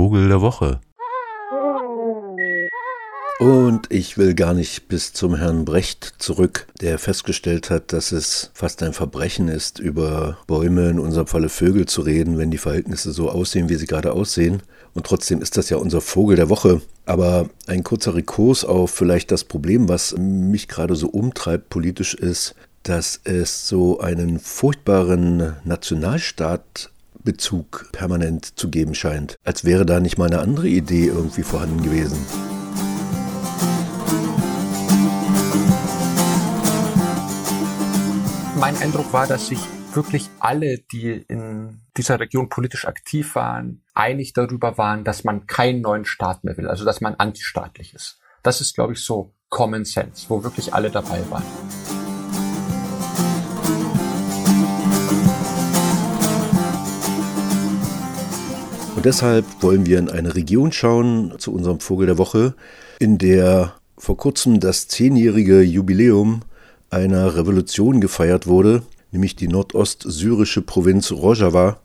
Vogel der Woche. Und ich will gar nicht bis zum Herrn Brecht zurück, der festgestellt hat, dass es fast ein Verbrechen ist, über Bäume, in unserem Falle Vögel zu reden, wenn die Verhältnisse so aussehen, wie sie gerade aussehen. Und trotzdem ist das ja unser Vogel der Woche. Aber ein kurzer Rekurs auf vielleicht das Problem, was mich gerade so umtreibt politisch ist, dass es so einen furchtbaren Nationalstaatbezug permanent zu geben scheint. Als wäre da nicht mal eine andere Idee irgendwie vorhanden gewesen. Mein Eindruck war, dass sich wirklich alle, die in dieser Region politisch aktiv waren, einig darüber waren, dass man keinen neuen Staat mehr will, also dass man antistaatlich ist. Das ist, glaube ich, so Common Sense, wo wirklich alle dabei waren. Und deshalb wollen wir in eine Region schauen, zu unserem Vogel der Woche, in der vor kurzem das zehnjährige Jubiläum einer Revolution gefeiert wurde, nämlich die nordostsyrische Provinz Rojava.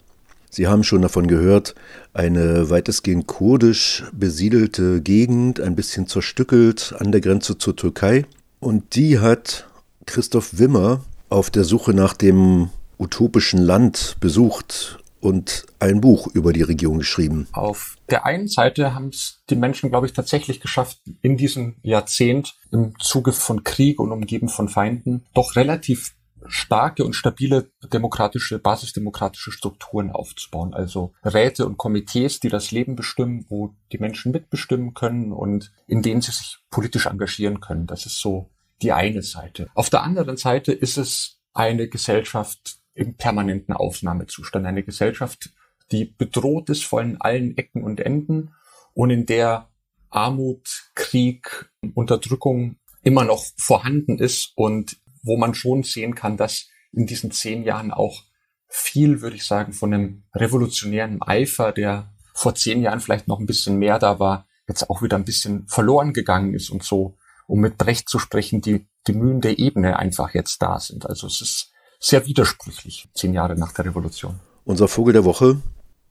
Sie haben schon davon gehört, eine weitestgehend kurdisch besiedelte Gegend, ein bisschen zerstückelt an der Grenze zur Türkei. Und die hat Christoph Wimmer auf der Suche nach dem utopischen Land besucht und ein Buch über die Region geschrieben. Auf der einen Seite haben es die Menschen, glaube ich, tatsächlich geschafft, in diesem Jahrzehnt im Zuge von Krieg und umgeben von Feinden doch relativ starke und stabile demokratische, basisdemokratische Strukturen aufzubauen. Also Räte und Komitees, die das Leben bestimmen, wo die Menschen mitbestimmen können und in denen sie sich politisch engagieren können. Das ist so die eine Seite. Auf der anderen Seite ist es eine Gesellschaft, im permanenten Aufnahmezustand. Eine Gesellschaft, die bedroht ist von allen Ecken und Enden und in der Armut, Krieg, Unterdrückung immer noch vorhanden ist und wo man schon sehen kann, dass in diesen zehn Jahren auch viel, würde ich sagen, von einem revolutionären Eifer, der vor zehn Jahren vielleicht noch ein bisschen mehr da war, jetzt auch wieder ein bisschen verloren gegangen ist und so, um mit Brecht zu sprechen, die, die Mühen der Ebene einfach jetzt da sind. Also es ist sehr widersprüchlich, zehn Jahre nach der Revolution. Unser Vogel der Woche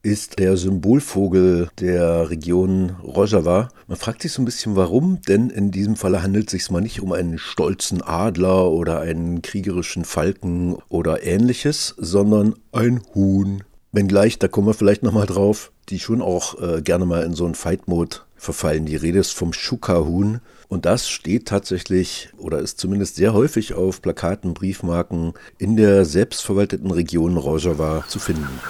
ist der Symbolvogel der Region Rojava. Man fragt sich so ein bisschen, warum, denn in diesem Falle handelt es sich mal nicht um einen stolzen Adler oder einen kriegerischen Falken oder ähnliches, sondern ein Huhn. Wenngleich, da kommen wir vielleicht nochmal drauf, die schon auch äh, gerne mal in so einen Fight-Mode verfallen. Die Rede ist vom Schuka-Huhn. Und das steht tatsächlich oder ist zumindest sehr häufig auf Plakaten, Briefmarken in der selbstverwalteten Region Rojava zu finden.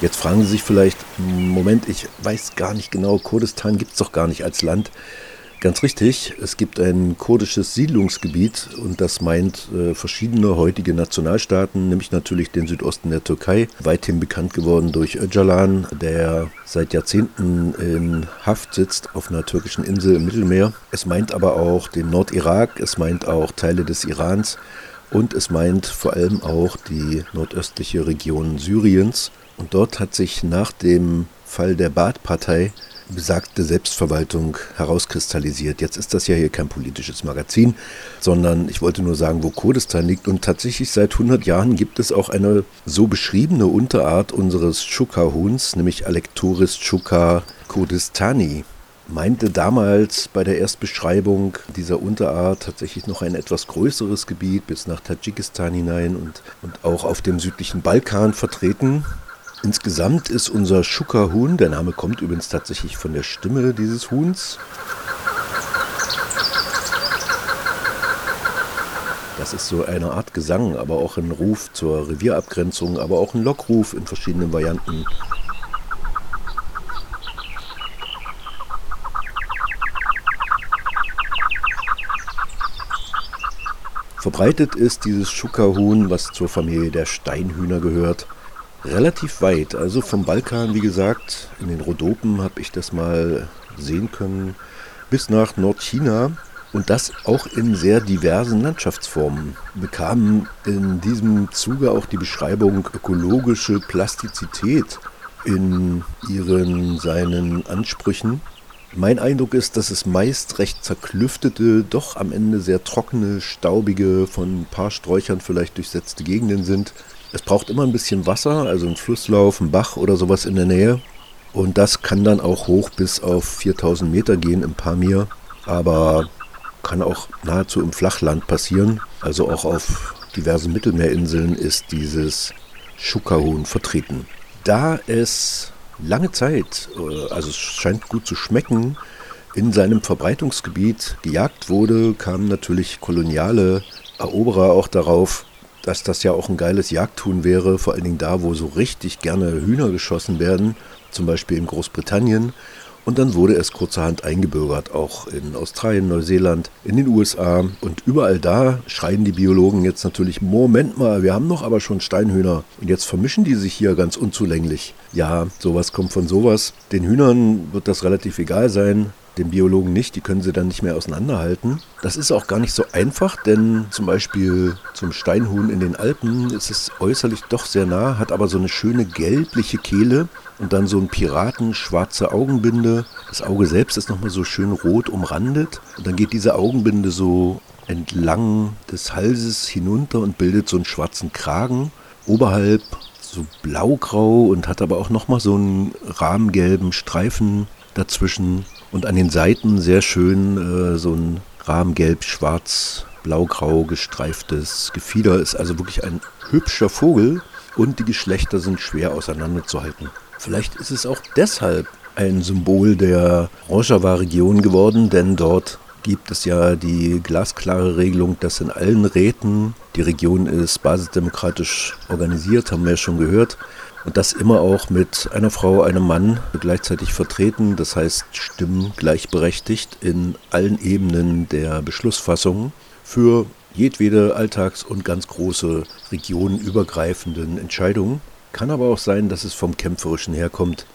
Jetzt fragen Sie sich vielleicht, Moment, ich weiß gar nicht genau, Kurdistan gibt es doch gar nicht als Land. Ganz richtig, es gibt ein kurdisches Siedlungsgebiet und das meint äh, verschiedene heutige Nationalstaaten, nämlich natürlich den Südosten der Türkei, weithin bekannt geworden durch Öcalan, der seit Jahrzehnten in Haft sitzt auf einer türkischen Insel im Mittelmeer. Es meint aber auch den Nordirak, es meint auch Teile des Irans und es meint vor allem auch die nordöstliche Region Syriens. Und dort hat sich nach dem Fall der Baath-Partei besagte Selbstverwaltung herauskristallisiert. Jetzt ist das ja hier kein politisches Magazin, sondern ich wollte nur sagen, wo Kurdistan liegt. Und tatsächlich seit 100 Jahren gibt es auch eine so beschriebene Unterart unseres Chukka-Huhns, nämlich Alectoris chukka kurdistani. Meinte damals bei der Erstbeschreibung dieser Unterart tatsächlich noch ein etwas größeres Gebiet bis nach Tadschikistan hinein und, und auch auf dem südlichen Balkan vertreten. Insgesamt ist unser Schuckerhuhn, der Name kommt übrigens tatsächlich von der Stimme dieses Huhns. Das ist so eine Art Gesang, aber auch ein Ruf zur Revierabgrenzung, aber auch ein Lockruf in verschiedenen Varianten. Verbreitet ist dieses Schuckerhuhn, was zur Familie der Steinhühner gehört, relativ weit. Also vom Balkan, wie gesagt, in den Rhodopen habe ich das mal sehen können, bis nach Nordchina. Und das auch in sehr diversen Landschaftsformen. Bekamen in diesem Zuge auch die Beschreibung ökologische Plastizität in ihren seinen Ansprüchen. Mein Eindruck ist, dass es meist recht zerklüftete, doch am Ende sehr trockene, staubige, von ein paar Sträuchern vielleicht durchsetzte Gegenden sind. Es braucht immer ein bisschen Wasser, also ein Flusslauf, ein Bach oder sowas in der Nähe. Und das kann dann auch hoch bis auf 4000 Meter gehen im Pamir, aber kann auch nahezu im Flachland passieren. Also auch auf diversen Mittelmeerinseln ist dieses Schukahuhn vertreten. Da es lange Zeit, äh, also es scheint gut zu schmecken, in seinem Verbreitungsgebiet gejagt wurde, kamen natürlich koloniale Eroberer auch darauf, dass das ja auch ein geiles Jagdhuhn wäre, vor allen Dingen da, wo so richtig gerne Hühner geschossen werden, zum Beispiel in Großbritannien. Und dann wurde es kurzerhand eingebürgert, auch in Australien, Neuseeland, in den USA. Und überall da schreien die Biologen jetzt natürlich, Moment mal, wir haben doch aber schon Steinhühner. Und jetzt vermischen die sich hier ganz unzulänglich. Ja, sowas kommt von sowas. Den Hühnern wird das relativ egal sein den Biologen nicht, die können sie dann nicht mehr auseinanderhalten. Das ist auch gar nicht so einfach, denn zum Beispiel zum Steinhuhn in den Alpen ist es äußerlich doch sehr nah, hat aber so eine schöne gelbliche Kehle und dann so ein piratenschwarze Augenbinde. Das Auge selbst ist nochmal so schön rot umrandet und dann geht diese Augenbinde so entlang des Halses hinunter und bildet so einen schwarzen Kragen. Oberhalb so blaugrau und hat aber auch nochmal so einen rahmengelben Streifen dazwischen und an den Seiten sehr schön äh, so ein rahmengelb, schwarz, blaugrau gestreiftes Gefieder. Ist also wirklich ein hübscher Vogel und die Geschlechter sind schwer auseinanderzuhalten. Vielleicht ist es auch deshalb ein Symbol der Rojava-Region geworden, denn dort gibt es ja die glasklare Regelung, dass in allen Räten, die Region ist basisdemokratisch organisiert, haben wir ja schon gehört, und das immer auch mit einer Frau, einem Mann gleichzeitig vertreten, das heißt Stimmen gleichberechtigt in allen Ebenen der Beschlussfassung für jedwede alltags- und ganz große regionenübergreifenden Entscheidungen. Kann aber auch sein, dass es vom Kämpferischen herkommt,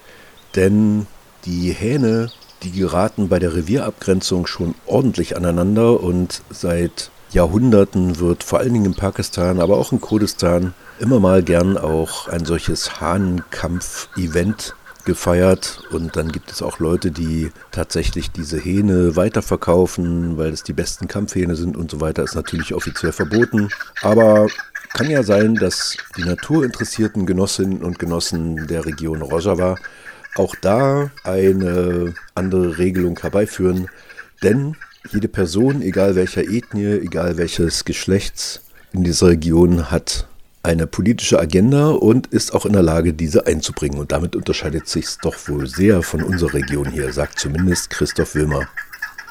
denn die Hähne, die geraten bei der Revierabgrenzung schon ordentlich aneinander und seit Jahrhunderten wird vor allen Dingen in Pakistan, aber auch in Kurdistan immer mal gern auch ein solches Hahnenkampf-Event gefeiert und dann gibt es auch Leute, die tatsächlich diese Hähne weiterverkaufen, weil es die besten Kampfhähne sind und so weiter, ist natürlich offiziell verboten. Aber kann ja sein, dass die naturinteressierten Genossinnen und Genossen der Region Rojava auch da eine andere Regelung herbeiführen, denn jede Person, egal welcher Ethnie, egal welches Geschlechts in dieser Region, hat eine politische Agenda und ist auch in der Lage, diese einzubringen. Und damit unterscheidet sich es doch wohl sehr von unserer Region hier, sagt zumindest Christoph Wilmer.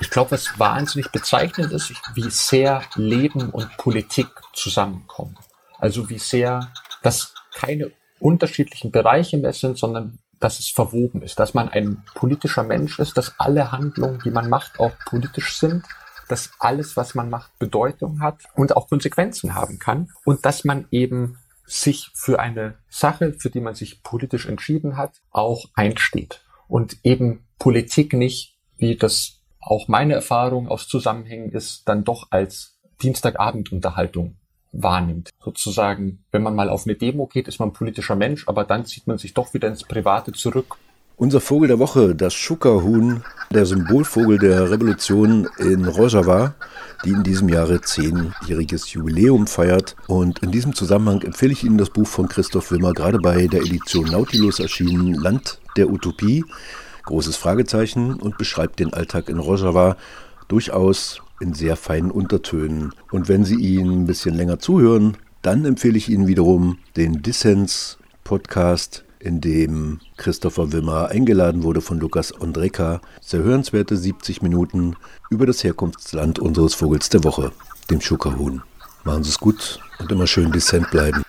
Ich glaube, was wahnsinnig bezeichnend ist, wie sehr Leben und Politik zusammenkommen. Also wie sehr das keine unterschiedlichen Bereiche mehr sind, sondern dass es verwoben ist, dass man ein politischer Mensch ist, dass alle Handlungen, die man macht, auch politisch sind, dass alles, was man macht, Bedeutung hat und auch Konsequenzen haben kann und dass man eben sich für eine Sache, für die man sich politisch entschieden hat, auch einsteht und eben Politik nicht, wie das auch meine Erfahrung aus Zusammenhängen ist, dann doch als Dienstagabendunterhaltung wahrnimmt. Sozusagen, wenn man mal auf eine Demo geht, ist man politischer Mensch, aber dann zieht man sich doch wieder ins Private zurück. Unser Vogel der Woche, das Schuckerhuhn, der Symbolvogel der Revolution in Rojava, die in diesem Jahre zehnjähriges Jubiläum feiert. Und in diesem Zusammenhang empfehle ich Ihnen das Buch von Christoph Wilmer, gerade bei der Edition Nautilus erschienen, Land der Utopie, großes Fragezeichen, und beschreibt den Alltag in Rojava durchaus in sehr feinen Untertönen. Und wenn Sie ihn ein bisschen länger zuhören, dann empfehle ich Ihnen wiederum den Dissens Podcast, in dem Christopher Wimmer eingeladen wurde von Lukas Ondreka. Sehr hörenswerte 70 Minuten über das Herkunftsland unseres Vogels der Woche, dem Schuckerhuhn. Machen Sie es gut und immer schön dissent bleiben.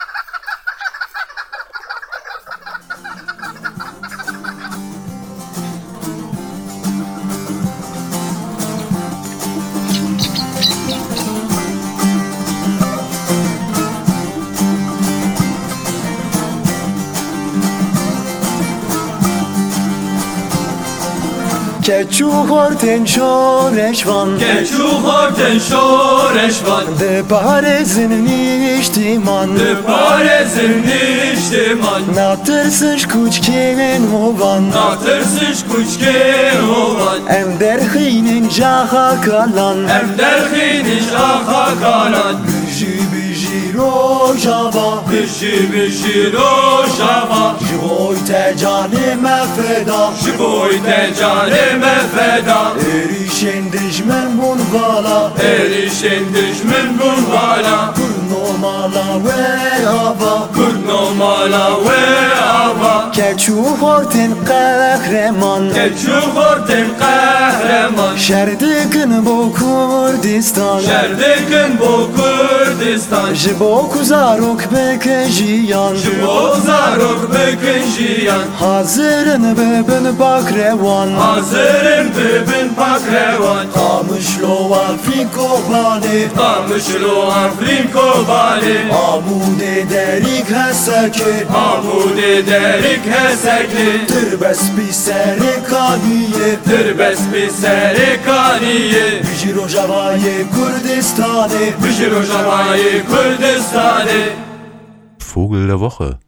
چوخور تن شورش وان که چوخور تن شورش وان ده بار زمنیش دیمان ده بار زمنیش دیمان ناترسش کوچکین وان ناترسش کوچکین وان ام در خینن جاها کالان ام در خینن جاها کالان بجی بجی رو جابا بجی بجی رو جابا te canime feda Jivoy te canime feda Erişen dijmen bun vala Erişen dijmen bun vala Kurno mala ve hava. Kurno mala ve hava Keçuhortin kahraman. Keçuhortin kahraman. Şerdikin bu Kurdistan. Şerdikin bu Kurdistan. Jibo kuzarok bekin jiyan. Jibo kuzarok bekin jiyan. Hazırın bebin bakrevan. Hazırın bebin bakrevan. Kamışlo var frinko bali Kamışlo var frinko bali سکی آمود درک هسکی در بس بی سر کانیه در بس بی سر کانیه بجیر و جوای کردستانه بجیر و جوای کردستانه Vogel der Woche